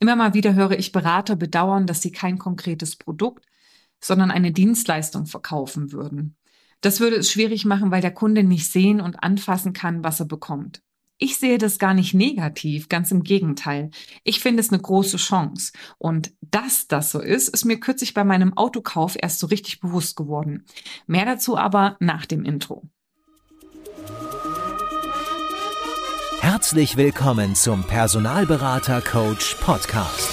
Immer mal wieder höre ich Berater bedauern, dass sie kein konkretes Produkt, sondern eine Dienstleistung verkaufen würden. Das würde es schwierig machen, weil der Kunde nicht sehen und anfassen kann, was er bekommt. Ich sehe das gar nicht negativ, ganz im Gegenteil. Ich finde es eine große Chance. Und dass das so ist, ist mir kürzlich bei meinem Autokauf erst so richtig bewusst geworden. Mehr dazu aber nach dem Intro. Herzlich willkommen zum Personalberater Coach Podcast.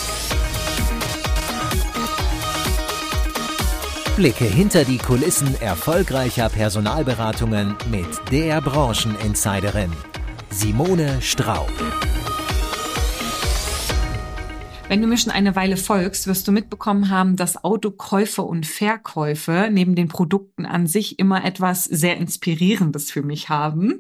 Blicke hinter die Kulissen erfolgreicher Personalberatungen mit der Brancheninsiderin Simone Straub. Wenn du mir schon eine Weile folgst, wirst du mitbekommen haben, dass Autokäufe und Verkäufe neben den Produkten an sich immer etwas sehr Inspirierendes für mich haben.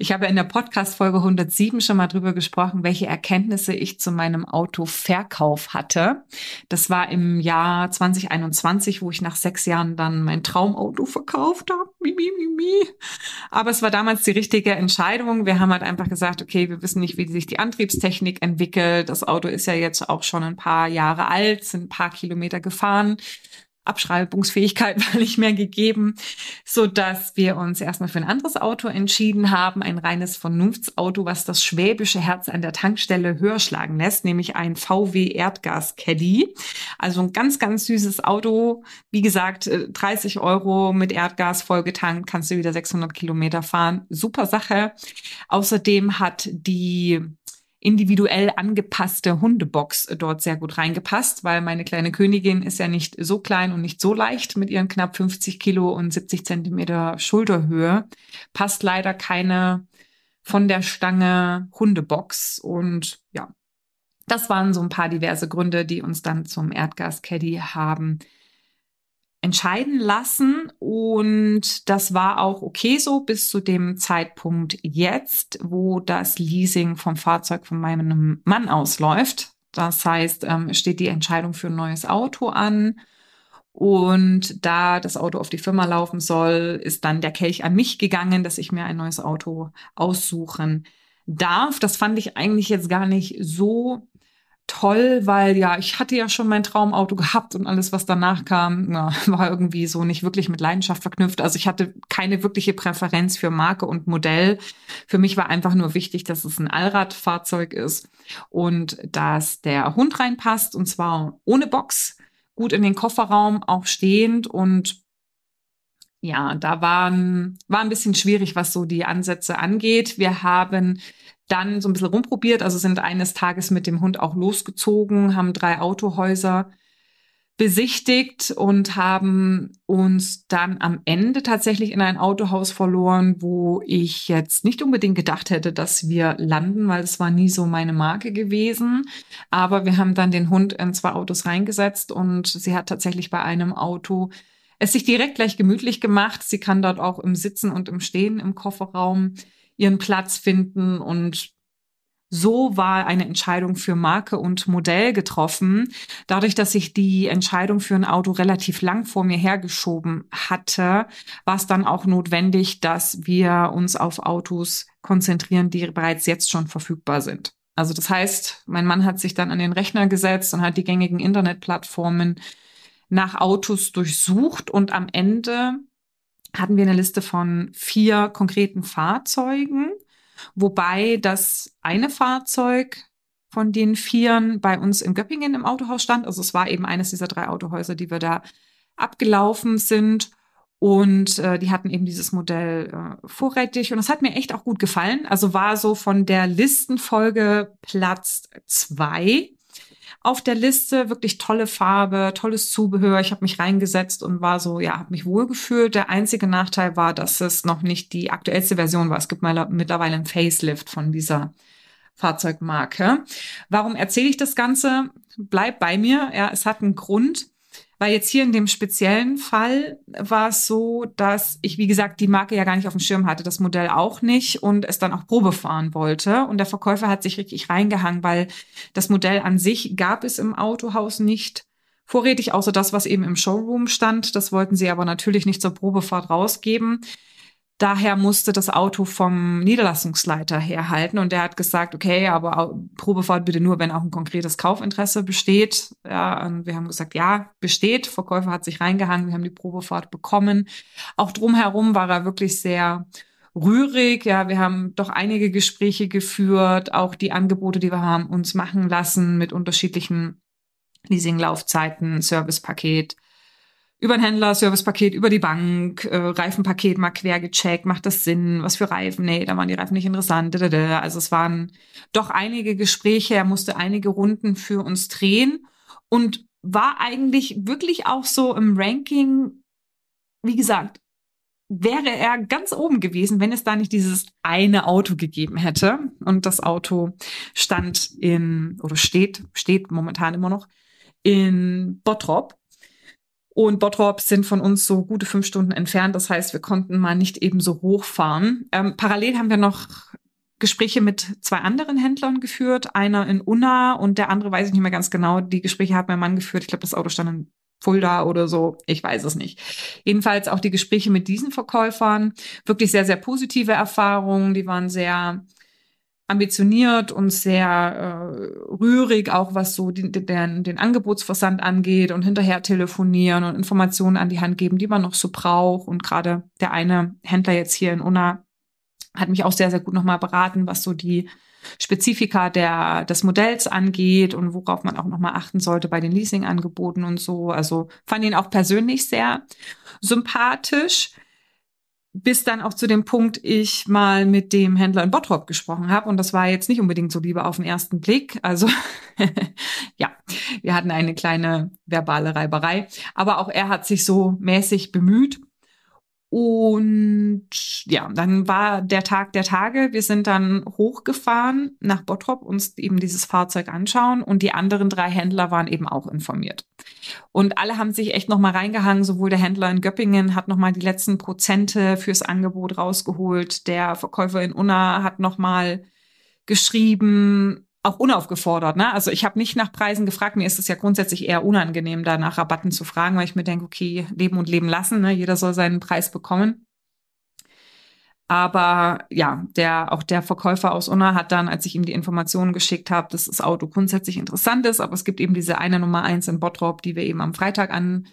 Ich habe in der Podcast-Folge 107 schon mal drüber gesprochen, welche Erkenntnisse ich zu meinem Autoverkauf hatte. Das war im Jahr 2021, wo ich nach sechs Jahren dann mein Traumauto verkauft habe. Aber es war damals die richtige Entscheidung. Wir haben halt einfach gesagt, okay, wir wissen nicht, wie sich die Antriebstechnik entwickelt. Das Auto ist ja jetzt auch schon ein paar Jahre alt, sind ein paar Kilometer gefahren. Abschreibungsfähigkeit war nicht mehr gegeben, so dass wir uns erstmal für ein anderes Auto entschieden haben, ein reines Vernunftsauto, was das schwäbische Herz an der Tankstelle höher schlagen lässt, nämlich ein VW Erdgas Caddy. Also ein ganz, ganz süßes Auto. Wie gesagt, 30 äh, Euro mit Erdgas vollgetankt, kannst du wieder 600 Kilometer fahren. Super Sache. Außerdem hat die individuell angepasste Hundebox dort sehr gut reingepasst, weil meine kleine Königin ist ja nicht so klein und nicht so leicht mit ihren knapp 50 Kilo und 70 Zentimeter Schulterhöhe. Passt leider keine von der Stange Hundebox und ja, das waren so ein paar diverse Gründe, die uns dann zum Erdgas-Caddy haben entscheiden lassen und das war auch okay so bis zu dem Zeitpunkt jetzt, wo das Leasing vom Fahrzeug von meinem Mann ausläuft. Das heißt, ähm, steht die Entscheidung für ein neues Auto an. Und da das Auto auf die Firma laufen soll, ist dann der Kelch an mich gegangen, dass ich mir ein neues Auto aussuchen darf. Das fand ich eigentlich jetzt gar nicht so toll, weil ja, ich hatte ja schon mein Traumauto gehabt und alles, was danach kam, na, war irgendwie so nicht wirklich mit Leidenschaft verknüpft. Also ich hatte keine wirkliche Präferenz für Marke und Modell. Für mich war einfach nur wichtig, dass es ein Allradfahrzeug ist und dass der Hund reinpasst und zwar ohne Box, gut in den Kofferraum, auch stehend und ja, da waren, war ein bisschen schwierig, was so die Ansätze angeht. Wir haben dann so ein bisschen rumprobiert, also sind eines Tages mit dem Hund auch losgezogen, haben drei Autohäuser besichtigt und haben uns dann am Ende tatsächlich in ein Autohaus verloren, wo ich jetzt nicht unbedingt gedacht hätte, dass wir landen, weil es war nie so meine Marke gewesen. Aber wir haben dann den Hund in zwei Autos reingesetzt und sie hat tatsächlich bei einem Auto es sich direkt gleich gemütlich gemacht. Sie kann dort auch im Sitzen und im Stehen im Kofferraum ihren Platz finden und so war eine Entscheidung für Marke und Modell getroffen. Dadurch, dass ich die Entscheidung für ein Auto relativ lang vor mir hergeschoben hatte, war es dann auch notwendig, dass wir uns auf Autos konzentrieren, die bereits jetzt schon verfügbar sind. Also das heißt, mein Mann hat sich dann an den Rechner gesetzt und hat die gängigen Internetplattformen nach Autos durchsucht und am Ende hatten wir eine Liste von vier konkreten Fahrzeugen, wobei das eine Fahrzeug von den Vieren bei uns in Göppingen im Autohaus stand. Also es war eben eines dieser drei Autohäuser, die wir da abgelaufen sind. Und äh, die hatten eben dieses Modell äh, vorrätig. Und das hat mir echt auch gut gefallen. Also war so von der Listenfolge Platz zwei auf der Liste. Wirklich tolle Farbe, tolles Zubehör. Ich habe mich reingesetzt und war so, ja, habe mich wohlgefühlt. Der einzige Nachteil war, dass es noch nicht die aktuellste Version war. Es gibt mal mittlerweile ein Facelift von dieser Fahrzeugmarke. Warum erzähle ich das Ganze? Bleib bei mir. Ja, es hat einen Grund. Weil jetzt hier in dem speziellen Fall war es so, dass ich, wie gesagt, die Marke ja gar nicht auf dem Schirm hatte, das Modell auch nicht und es dann auch Probe fahren wollte. Und der Verkäufer hat sich richtig reingehangen, weil das Modell an sich gab es im Autohaus nicht vorrätig, außer das, was eben im Showroom stand. Das wollten sie aber natürlich nicht zur Probefahrt rausgeben. Daher musste das Auto vom Niederlassungsleiter herhalten und der hat gesagt, okay, aber Probefahrt bitte nur, wenn auch ein konkretes Kaufinteresse besteht. Ja, und wir haben gesagt, ja, besteht. Verkäufer hat sich reingehangen, wir haben die Probefahrt bekommen. Auch drumherum war er wirklich sehr rührig. Ja, wir haben doch einige Gespräche geführt, auch die Angebote, die wir haben uns machen lassen mit unterschiedlichen Leasinglaufzeiten, Servicepaket über den Händler, Servicepaket, über die Bank, äh, Reifenpaket mal quer gecheckt, macht das Sinn, was für Reifen, nee, da waren die Reifen nicht interessant. Also es waren doch einige Gespräche, er musste einige Runden für uns drehen und war eigentlich wirklich auch so im Ranking, wie gesagt, wäre er ganz oben gewesen, wenn es da nicht dieses eine Auto gegeben hätte. Und das Auto stand in, oder steht, steht momentan immer noch in Bottrop. Und Bottrop sind von uns so gute fünf Stunden entfernt. Das heißt, wir konnten mal nicht eben so hochfahren. Ähm, parallel haben wir noch Gespräche mit zwei anderen Händlern geführt. Einer in Unna und der andere weiß ich nicht mehr ganz genau. Die Gespräche hat mein Mann geführt. Ich glaube, das Auto stand in Fulda oder so. Ich weiß es nicht. Jedenfalls auch die Gespräche mit diesen Verkäufern. Wirklich sehr, sehr positive Erfahrungen. Die waren sehr ambitioniert und sehr äh, rührig, auch was so den, den, den Angebotsversand angeht und hinterher telefonieren und Informationen an die Hand geben, die man noch so braucht. Und gerade der eine Händler jetzt hier in Unna hat mich auch sehr, sehr gut nochmal beraten, was so die Spezifika der, des Modells angeht und worauf man auch nochmal achten sollte bei den Leasingangeboten und so. Also fand ihn auch persönlich sehr sympathisch bis dann auch zu dem Punkt ich mal mit dem Händler in Bottrop gesprochen habe. Und das war jetzt nicht unbedingt so Liebe auf den ersten Blick. Also ja, wir hatten eine kleine verbale Reiberei, aber auch er hat sich so mäßig bemüht und ja, dann war der Tag der Tage. Wir sind dann hochgefahren nach Bottrop, uns eben dieses Fahrzeug anschauen und die anderen drei Händler waren eben auch informiert. Und alle haben sich echt nochmal reingehangen. Sowohl der Händler in Göppingen hat nochmal die letzten Prozente fürs Angebot rausgeholt. Der Verkäufer in Unna hat nochmal geschrieben, auch unaufgefordert. Ne? Also ich habe nicht nach Preisen gefragt. Mir ist es ja grundsätzlich eher unangenehm, da nach Rabatten zu fragen, weil ich mir denke, okay, leben und leben lassen. Ne? Jeder soll seinen Preis bekommen. Aber ja, der, auch der Verkäufer aus Unna hat dann, als ich ihm die Informationen geschickt habe, dass das Auto grundsätzlich interessant ist, aber es gibt eben diese eine Nummer eins in Bottrop, die wir eben am Freitag an,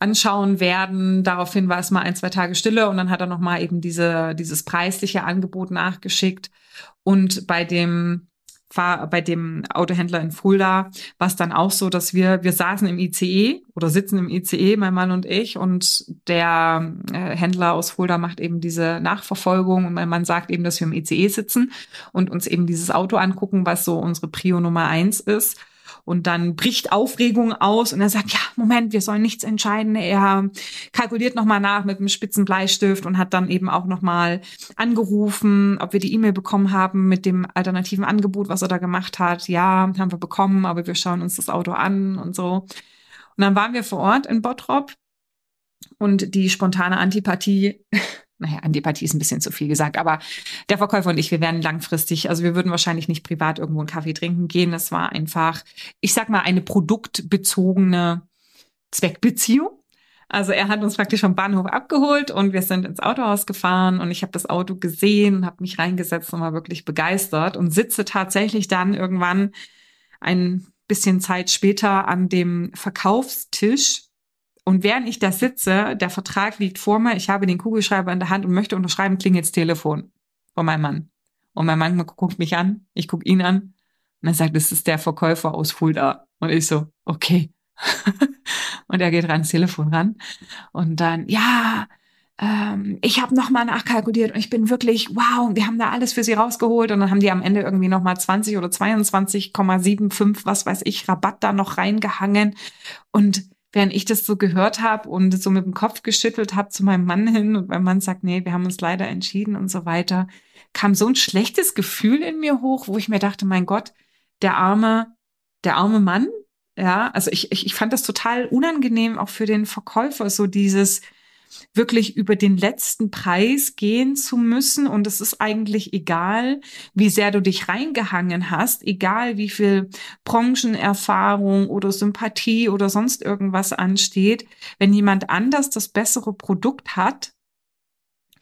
anschauen werden. Daraufhin war es mal ein, zwei Tage Stille und dann hat er nochmal eben diese, dieses preisliche Angebot nachgeschickt. Und bei dem war bei dem Autohändler in Fulda war es dann auch so, dass wir, wir saßen im ICE oder sitzen im ICE, mein Mann und ich, und der äh, Händler aus Fulda macht eben diese Nachverfolgung und mein Mann sagt eben, dass wir im ICE sitzen und uns eben dieses Auto angucken, was so unsere Prio Nummer eins ist. Und dann bricht Aufregung aus und er sagt, ja, Moment, wir sollen nichts entscheiden. Er kalkuliert nochmal nach mit einem spitzen Bleistift und hat dann eben auch nochmal angerufen, ob wir die E-Mail bekommen haben mit dem alternativen Angebot, was er da gemacht hat. Ja, haben wir bekommen, aber wir schauen uns das Auto an und so. Und dann waren wir vor Ort in Bottrop und die spontane Antipathie naja, Antipathie ist ein bisschen zu viel gesagt, aber der Verkäufer und ich, wir werden langfristig, also wir würden wahrscheinlich nicht privat irgendwo einen Kaffee trinken gehen. Das war einfach, ich sag mal, eine produktbezogene Zweckbeziehung. Also er hat uns praktisch vom Bahnhof abgeholt und wir sind ins Autohaus gefahren und ich habe das Auto gesehen, habe mich reingesetzt und war wirklich begeistert und sitze tatsächlich dann irgendwann ein bisschen Zeit später an dem Verkaufstisch und während ich da sitze, der Vertrag liegt vor mir, ich habe den Kugelschreiber in der Hand und möchte unterschreiben, klingelt's Telefon von meinem Mann. Und mein Mann guckt mich an, ich gucke ihn an und er sagt, das ist der Verkäufer aus Fulda. Und ich so, okay. und er geht ran, ins Telefon ran. Und dann, ja, ähm, ich habe nochmal nachkalkuliert und ich bin wirklich, wow, wir haben da alles für sie rausgeholt. Und dann haben die am Ende irgendwie nochmal 20 oder 22,75, was weiß ich, Rabatt da noch reingehangen. Und während ich das so gehört habe und so mit dem Kopf geschüttelt habe zu meinem Mann hin und mein Mann sagt, nee, wir haben uns leider entschieden und so weiter, kam so ein schlechtes Gefühl in mir hoch, wo ich mir dachte, mein Gott, der arme, der arme Mann, ja, also ich, ich, ich fand das total unangenehm auch für den Verkäufer, so dieses, wirklich über den letzten Preis gehen zu müssen. Und es ist eigentlich egal, wie sehr du dich reingehangen hast, egal wie viel Branchenerfahrung oder Sympathie oder sonst irgendwas ansteht. Wenn jemand anders das bessere Produkt hat,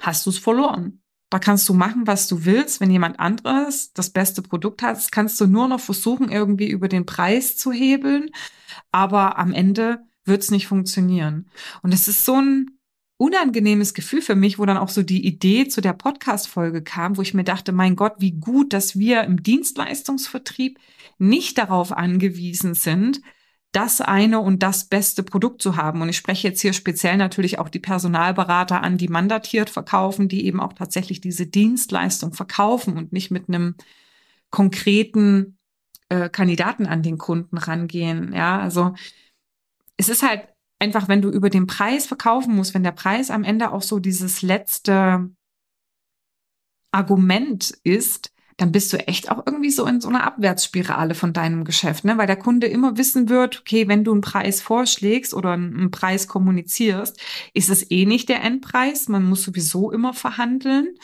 hast du es verloren. Da kannst du machen, was du willst. Wenn jemand anderes das beste Produkt hat, kannst du nur noch versuchen, irgendwie über den Preis zu hebeln. Aber am Ende wird es nicht funktionieren. Und es ist so ein unangenehmes Gefühl für mich, wo dann auch so die Idee zu der Podcast-Folge kam, wo ich mir dachte, mein Gott, wie gut, dass wir im Dienstleistungsvertrieb nicht darauf angewiesen sind, das eine und das beste Produkt zu haben. Und ich spreche jetzt hier speziell natürlich auch die Personalberater an, die mandatiert verkaufen, die eben auch tatsächlich diese Dienstleistung verkaufen und nicht mit einem konkreten äh, Kandidaten an den Kunden rangehen. Ja, also es ist halt einfach, wenn du über den Preis verkaufen musst, wenn der Preis am Ende auch so dieses letzte Argument ist, dann bist du echt auch irgendwie so in so einer Abwärtsspirale von deinem Geschäft, ne? Weil der Kunde immer wissen wird, okay, wenn du einen Preis vorschlägst oder einen Preis kommunizierst, ist es eh nicht der Endpreis. Man muss sowieso immer verhandeln.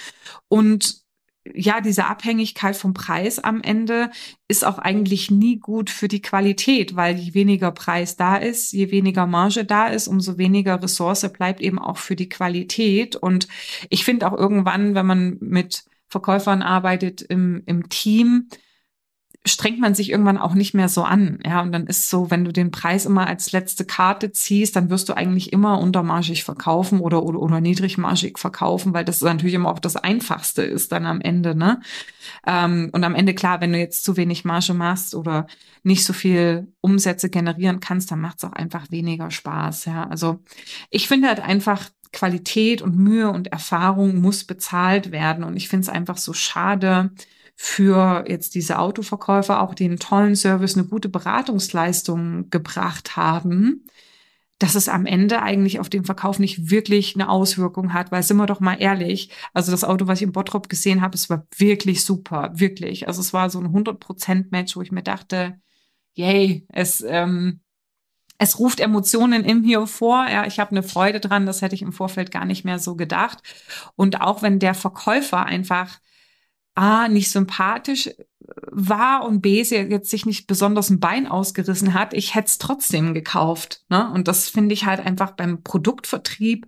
Und ja, diese Abhängigkeit vom Preis am Ende ist auch eigentlich nie gut für die Qualität, weil je weniger Preis da ist, je weniger Marge da ist, umso weniger Ressource bleibt eben auch für die Qualität. Und ich finde auch irgendwann, wenn man mit Verkäufern arbeitet im, im Team, strengt man sich irgendwann auch nicht mehr so an. Ja, und dann ist so, wenn du den Preis immer als letzte Karte ziehst, dann wirst du eigentlich immer untermargig verkaufen oder, oder, oder niedrigmargig verkaufen, weil das natürlich immer auch das Einfachste ist dann am Ende, ne? Ähm, und am Ende, klar, wenn du jetzt zu wenig Marge machst oder nicht so viel Umsätze generieren kannst, dann macht es auch einfach weniger Spaß. Ja, also ich finde halt einfach, Qualität und Mühe und Erfahrung muss bezahlt werden. Und ich finde es einfach so schade, für jetzt diese Autoverkäufer auch den tollen Service, eine gute Beratungsleistung gebracht haben, dass es am Ende eigentlich auf den Verkauf nicht wirklich eine Auswirkung hat, weil sind wir doch mal ehrlich, also das Auto, was ich in Bottrop gesehen habe, es war wirklich super, wirklich. Also es war so ein 100% Match, wo ich mir dachte, yay, es ähm, es ruft Emotionen in mir vor. Ja, ich habe eine Freude dran. Das hätte ich im Vorfeld gar nicht mehr so gedacht. Und auch wenn der Verkäufer einfach A, nicht sympathisch äh, war und B, sie jetzt sich nicht besonders ein Bein ausgerissen hat, ich hätte es trotzdem gekauft. Ne? Und das finde ich halt einfach beim Produktvertrieb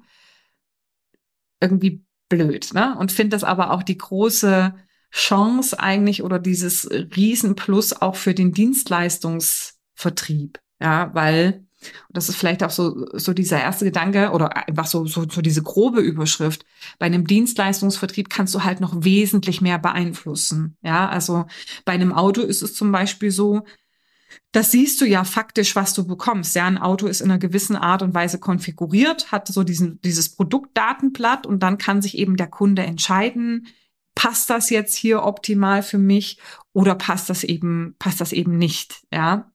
irgendwie blöd. Ne? Und finde das aber auch die große Chance eigentlich oder dieses Riesenplus auch für den Dienstleistungsvertrieb. Ja, weil und das ist vielleicht auch so, so dieser erste Gedanke oder einfach so, so, so diese grobe Überschrift. Bei einem Dienstleistungsvertrieb kannst du halt noch wesentlich mehr beeinflussen. Ja, also bei einem Auto ist es zum Beispiel so, das siehst du ja faktisch, was du bekommst. Ja, ein Auto ist in einer gewissen Art und Weise konfiguriert, hat so diesen, dieses Produktdatenblatt und dann kann sich eben der Kunde entscheiden, passt das jetzt hier optimal für mich oder passt das eben, passt das eben nicht. Ja,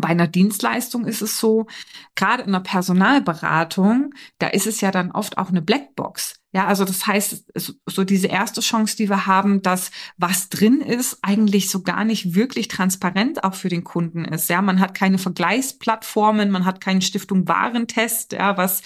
bei einer Dienstleistung ist es so, gerade in einer Personalberatung, da ist es ja dann oft auch eine Blackbox. Ja, also das heißt, so diese erste Chance, die wir haben, dass was drin ist, eigentlich so gar nicht wirklich transparent auch für den Kunden ist. Ja, man hat keine Vergleichsplattformen, man hat keinen Stiftung Warentest, ja, was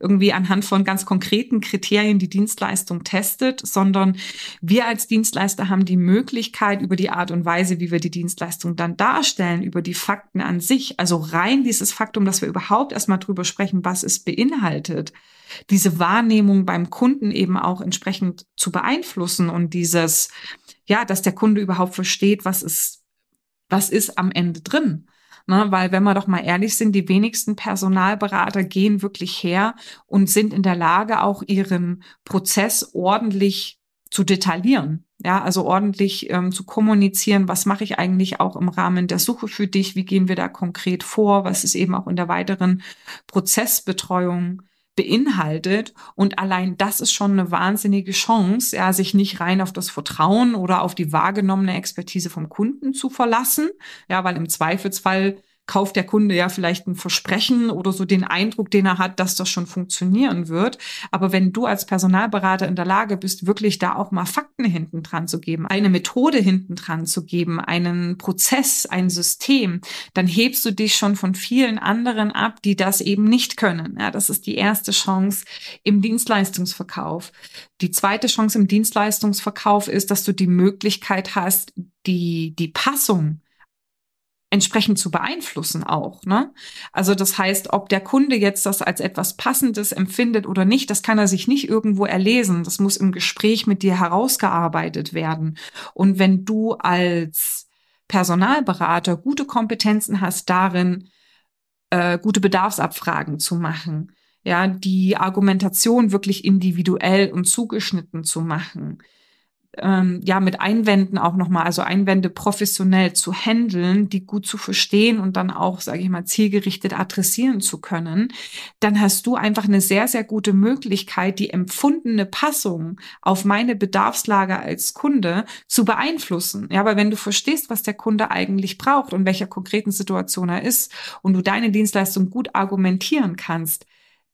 irgendwie anhand von ganz konkreten Kriterien die Dienstleistung testet, sondern wir als Dienstleister haben die Möglichkeit über die Art und Weise, wie wir die Dienstleistung dann darstellen, über die Fakten an sich, also rein dieses Faktum, dass wir überhaupt erstmal drüber sprechen, was es beinhaltet, diese Wahrnehmung beim Kunden eben auch entsprechend zu beeinflussen und dieses, ja, dass der Kunde überhaupt versteht, was ist, was ist am Ende drin. Ne, weil wenn wir doch mal ehrlich sind, die wenigsten Personalberater gehen wirklich her und sind in der Lage, auch ihren Prozess ordentlich zu detaillieren. Ja, also ordentlich ähm, zu kommunizieren, was mache ich eigentlich auch im Rahmen der Suche für dich, wie gehen wir da konkret vor, was ist eben auch in der weiteren Prozessbetreuung beinhaltet. Und allein das ist schon eine wahnsinnige Chance, ja, sich nicht rein auf das Vertrauen oder auf die wahrgenommene Expertise vom Kunden zu verlassen. Ja, weil im Zweifelsfall kauft der Kunde ja vielleicht ein Versprechen oder so den Eindruck, den er hat, dass das schon funktionieren wird. Aber wenn du als Personalberater in der Lage bist, wirklich da auch mal Fakten hinten dran zu geben, eine Methode hinten dran zu geben, einen Prozess, ein System, dann hebst du dich schon von vielen anderen ab, die das eben nicht können. Ja, das ist die erste Chance im Dienstleistungsverkauf. Die zweite Chance im Dienstleistungsverkauf ist, dass du die Möglichkeit hast, die, die Passung entsprechend zu beeinflussen auch. Ne? Also das heißt, ob der Kunde jetzt das als etwas Passendes empfindet oder nicht, das kann er sich nicht irgendwo erlesen. Das muss im Gespräch mit dir herausgearbeitet werden. Und wenn du als Personalberater gute Kompetenzen hast darin, äh, gute Bedarfsabfragen zu machen, ja, die Argumentation wirklich individuell und zugeschnitten zu machen, ähm, ja mit Einwänden auch nochmal, also Einwände professionell zu handeln, die gut zu verstehen und dann auch, sage ich mal, zielgerichtet adressieren zu können, dann hast du einfach eine sehr, sehr gute Möglichkeit, die empfundene Passung auf meine Bedarfslage als Kunde zu beeinflussen. Ja, aber wenn du verstehst, was der Kunde eigentlich braucht und welcher konkreten Situation er ist und du deine Dienstleistung gut argumentieren kannst,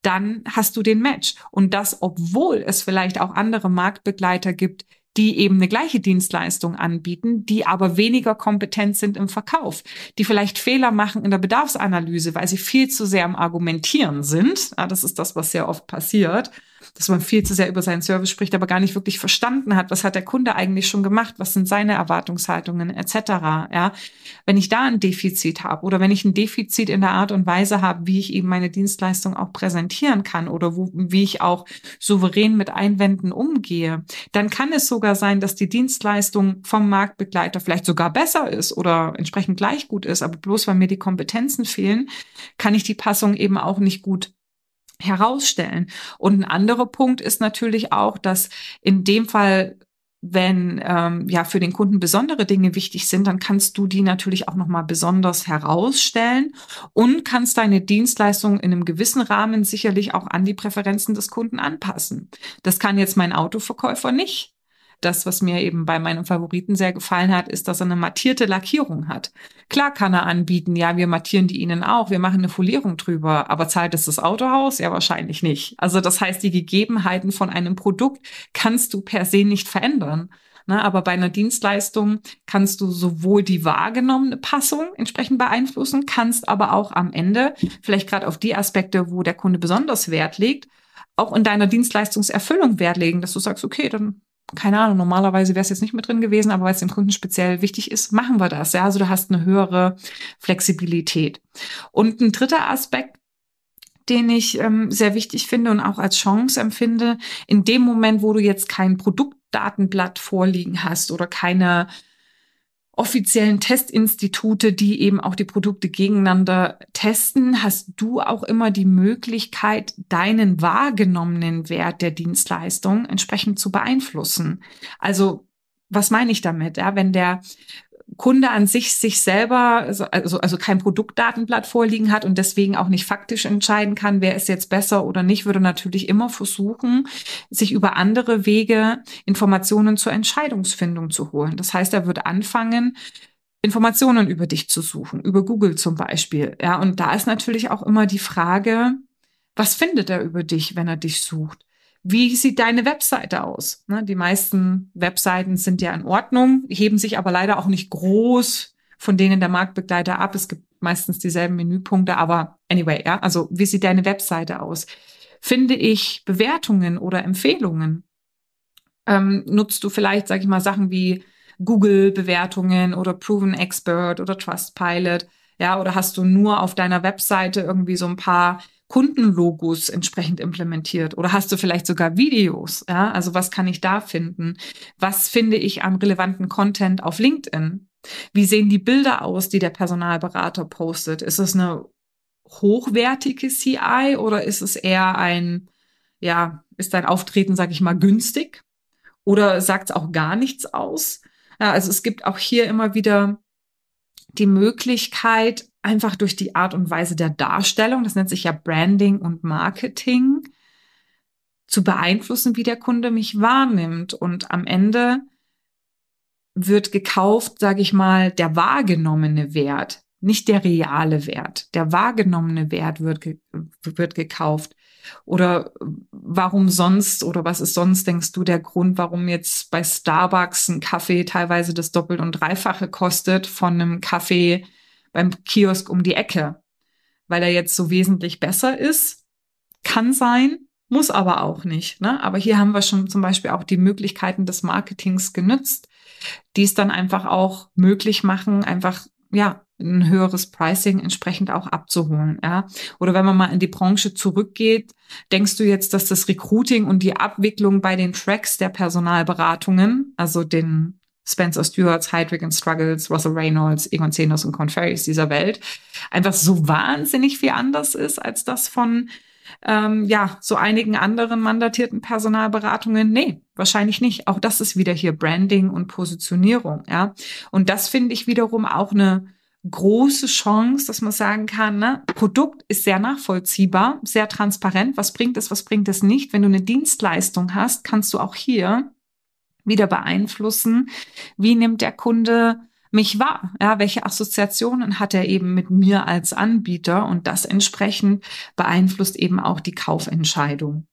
dann hast du den Match. Und das, obwohl es vielleicht auch andere Marktbegleiter gibt, die eben eine gleiche Dienstleistung anbieten, die aber weniger kompetent sind im Verkauf, die vielleicht Fehler machen in der Bedarfsanalyse, weil sie viel zu sehr am Argumentieren sind. Ja, das ist das, was sehr oft passiert dass man viel zu sehr über seinen Service spricht, aber gar nicht wirklich verstanden hat, was hat der Kunde eigentlich schon gemacht, was sind seine Erwartungshaltungen etc. Ja, wenn ich da ein Defizit habe oder wenn ich ein Defizit in der Art und Weise habe, wie ich eben meine Dienstleistung auch präsentieren kann oder wo, wie ich auch souverän mit Einwänden umgehe, dann kann es sogar sein, dass die Dienstleistung vom Marktbegleiter vielleicht sogar besser ist oder entsprechend gleich gut ist, aber bloß weil mir die Kompetenzen fehlen, kann ich die Passung eben auch nicht gut herausstellen. Und ein anderer Punkt ist natürlich auch, dass in dem Fall wenn ähm, ja für den Kunden besondere Dinge wichtig sind, dann kannst du die natürlich auch noch mal besonders herausstellen und kannst deine Dienstleistung in einem gewissen Rahmen sicherlich auch an die Präferenzen des Kunden anpassen. Das kann jetzt mein Autoverkäufer nicht. Das, was mir eben bei meinem Favoriten sehr gefallen hat, ist, dass er eine mattierte Lackierung hat. Klar kann er anbieten, ja, wir mattieren die Ihnen auch, wir machen eine Folierung drüber, aber zahlt es das Autohaus? Ja, wahrscheinlich nicht. Also das heißt, die Gegebenheiten von einem Produkt kannst du per se nicht verändern. Ne, aber bei einer Dienstleistung kannst du sowohl die wahrgenommene Passung entsprechend beeinflussen, kannst aber auch am Ende, vielleicht gerade auf die Aspekte, wo der Kunde besonders Wert legt, auch in deiner Dienstleistungserfüllung Wert legen, dass du sagst, okay, dann keine Ahnung, normalerweise wäre es jetzt nicht mit drin gewesen, aber weil es dem Kunden speziell wichtig ist, machen wir das. Ja, also du hast eine höhere Flexibilität. Und ein dritter Aspekt, den ich ähm, sehr wichtig finde und auch als Chance empfinde, in dem Moment, wo du jetzt kein Produktdatenblatt vorliegen hast oder keine offiziellen Testinstitute, die eben auch die Produkte gegeneinander testen, hast du auch immer die Möglichkeit, deinen wahrgenommenen Wert der Dienstleistung entsprechend zu beeinflussen. Also was meine ich damit? Ja, wenn der Kunde an sich sich selber, also, also, kein Produktdatenblatt vorliegen hat und deswegen auch nicht faktisch entscheiden kann, wer ist jetzt besser oder nicht, würde natürlich immer versuchen, sich über andere Wege Informationen zur Entscheidungsfindung zu holen. Das heißt, er wird anfangen, Informationen über dich zu suchen, über Google zum Beispiel. Ja, und da ist natürlich auch immer die Frage, was findet er über dich, wenn er dich sucht? Wie sieht deine Webseite aus? Ne, die meisten Webseiten sind ja in Ordnung, heben sich aber leider auch nicht groß von denen der Marktbegleiter ab. Es gibt meistens dieselben Menüpunkte, aber anyway, ja, also wie sieht deine Webseite aus? Finde ich Bewertungen oder Empfehlungen? Ähm, nutzt du vielleicht, sag ich mal, Sachen wie Google-Bewertungen oder Proven Expert oder Trustpilot? Ja, oder hast du nur auf deiner Webseite irgendwie so ein paar Kundenlogos entsprechend implementiert? Oder hast du vielleicht sogar Videos? Ja, also was kann ich da finden? Was finde ich an relevanten Content auf LinkedIn? Wie sehen die Bilder aus, die der Personalberater postet? Ist es eine hochwertige CI oder ist es eher ein, ja, ist dein Auftreten, sag ich mal, günstig? Oder sagt es auch gar nichts aus? Ja, also es gibt auch hier immer wieder die Möglichkeit, einfach durch die Art und Weise der Darstellung, das nennt sich ja Branding und Marketing, zu beeinflussen, wie der Kunde mich wahrnimmt. Und am Ende wird gekauft, sage ich mal, der wahrgenommene Wert, nicht der reale Wert. Der wahrgenommene Wert wird, ge wird gekauft. Oder warum sonst oder was ist sonst, denkst du, der Grund, warum jetzt bei Starbucks ein Kaffee teilweise das Doppelt- und Dreifache kostet von einem Kaffee beim Kiosk um die Ecke? Weil er jetzt so wesentlich besser ist? Kann sein, muss aber auch nicht. Ne? Aber hier haben wir schon zum Beispiel auch die Möglichkeiten des Marketings genützt, die es dann einfach auch möglich machen, einfach ja, ein höheres Pricing entsprechend auch abzuholen, ja. Oder wenn man mal in die Branche zurückgeht, denkst du jetzt, dass das Recruiting und die Abwicklung bei den Tracks der Personalberatungen, also den Spencer Stewarts, Heidrick and Struggles, Russell Reynolds, Egon Zenos und Conferries dieser Welt, einfach so wahnsinnig viel anders ist als das von ähm, ja, so einigen anderen mandatierten Personalberatungen, nee, wahrscheinlich nicht. Auch das ist wieder hier Branding und Positionierung, ja. Und das finde ich wiederum auch eine große Chance, dass man sagen kann, ne, Produkt ist sehr nachvollziehbar, sehr transparent. Was bringt es, was bringt es nicht? Wenn du eine Dienstleistung hast, kannst du auch hier wieder beeinflussen, wie nimmt der Kunde mich wahr? Ja, welche Assoziationen hat er eben mit mir als Anbieter? Und das entsprechend beeinflusst eben auch die Kaufentscheidung.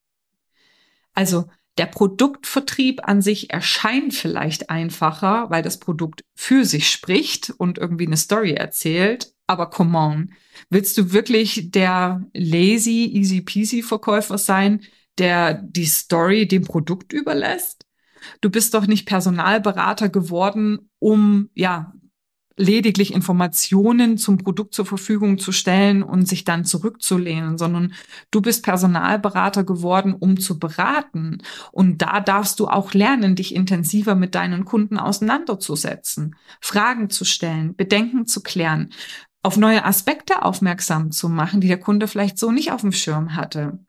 Also der Produktvertrieb an sich erscheint vielleicht einfacher, weil das Produkt für sich spricht und irgendwie eine Story erzählt. Aber come on, willst du wirklich der lazy, easy peasy Verkäufer sein, der die Story dem Produkt überlässt? Du bist doch nicht Personalberater geworden, um ja lediglich Informationen zum Produkt zur Verfügung zu stellen und sich dann zurückzulehnen, sondern du bist Personalberater geworden, um zu beraten. Und da darfst du auch lernen, dich intensiver mit deinen Kunden auseinanderzusetzen, Fragen zu stellen, Bedenken zu klären, auf neue Aspekte aufmerksam zu machen, die der Kunde vielleicht so nicht auf dem Schirm hatte.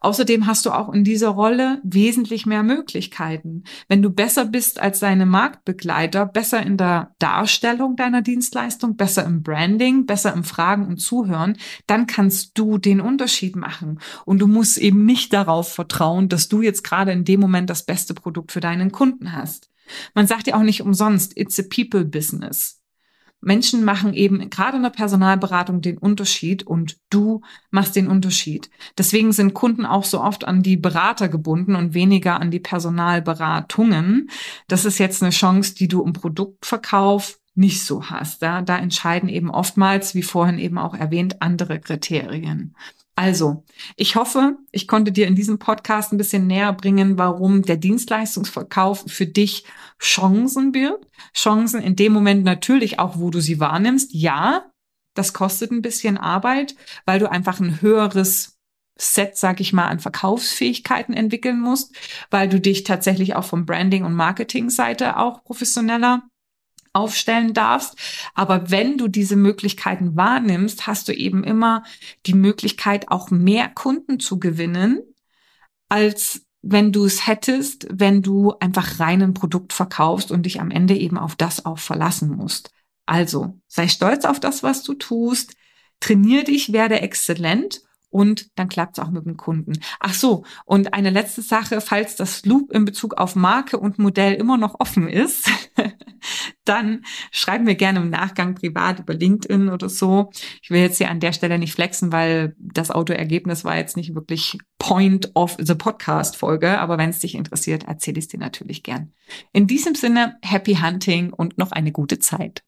Außerdem hast du auch in dieser Rolle wesentlich mehr Möglichkeiten. Wenn du besser bist als deine Marktbegleiter, besser in der Darstellung deiner Dienstleistung, besser im Branding, besser im Fragen und Zuhören, dann kannst du den Unterschied machen. Und du musst eben nicht darauf vertrauen, dass du jetzt gerade in dem Moment das beste Produkt für deinen Kunden hast. Man sagt ja auch nicht umsonst, it's a people business. Menschen machen eben gerade in der Personalberatung den Unterschied und du machst den Unterschied. Deswegen sind Kunden auch so oft an die Berater gebunden und weniger an die Personalberatungen. Das ist jetzt eine Chance, die du im Produktverkauf nicht so hast. Da, da entscheiden eben oftmals, wie vorhin eben auch erwähnt, andere Kriterien. Also, ich hoffe, ich konnte dir in diesem Podcast ein bisschen näher bringen, warum der Dienstleistungsverkauf für dich Chancen birgt. Chancen in dem Moment natürlich auch, wo du sie wahrnimmst. Ja, das kostet ein bisschen Arbeit, weil du einfach ein höheres Set, sag ich mal, an Verkaufsfähigkeiten entwickeln musst, weil du dich tatsächlich auch vom Branding- und Marketing-Seite auch professioneller aufstellen darfst. Aber wenn du diese Möglichkeiten wahrnimmst, hast du eben immer die Möglichkeit, auch mehr Kunden zu gewinnen, als wenn du es hättest, wenn du einfach rein Produkt verkaufst und dich am Ende eben auf das auch verlassen musst. Also sei stolz auf das, was du tust, trainier dich, werde exzellent und dann klappt es auch mit dem Kunden. Ach so, und eine letzte Sache, falls das Loop in Bezug auf Marke und Modell immer noch offen ist, dann schreib mir gerne im Nachgang privat über LinkedIn oder so. Ich will jetzt hier an der Stelle nicht flexen, weil das Autoergebnis war jetzt nicht wirklich Point of the Podcast Folge, aber wenn es dich interessiert, erzähle ich es dir natürlich gern. In diesem Sinne, happy hunting und noch eine gute Zeit.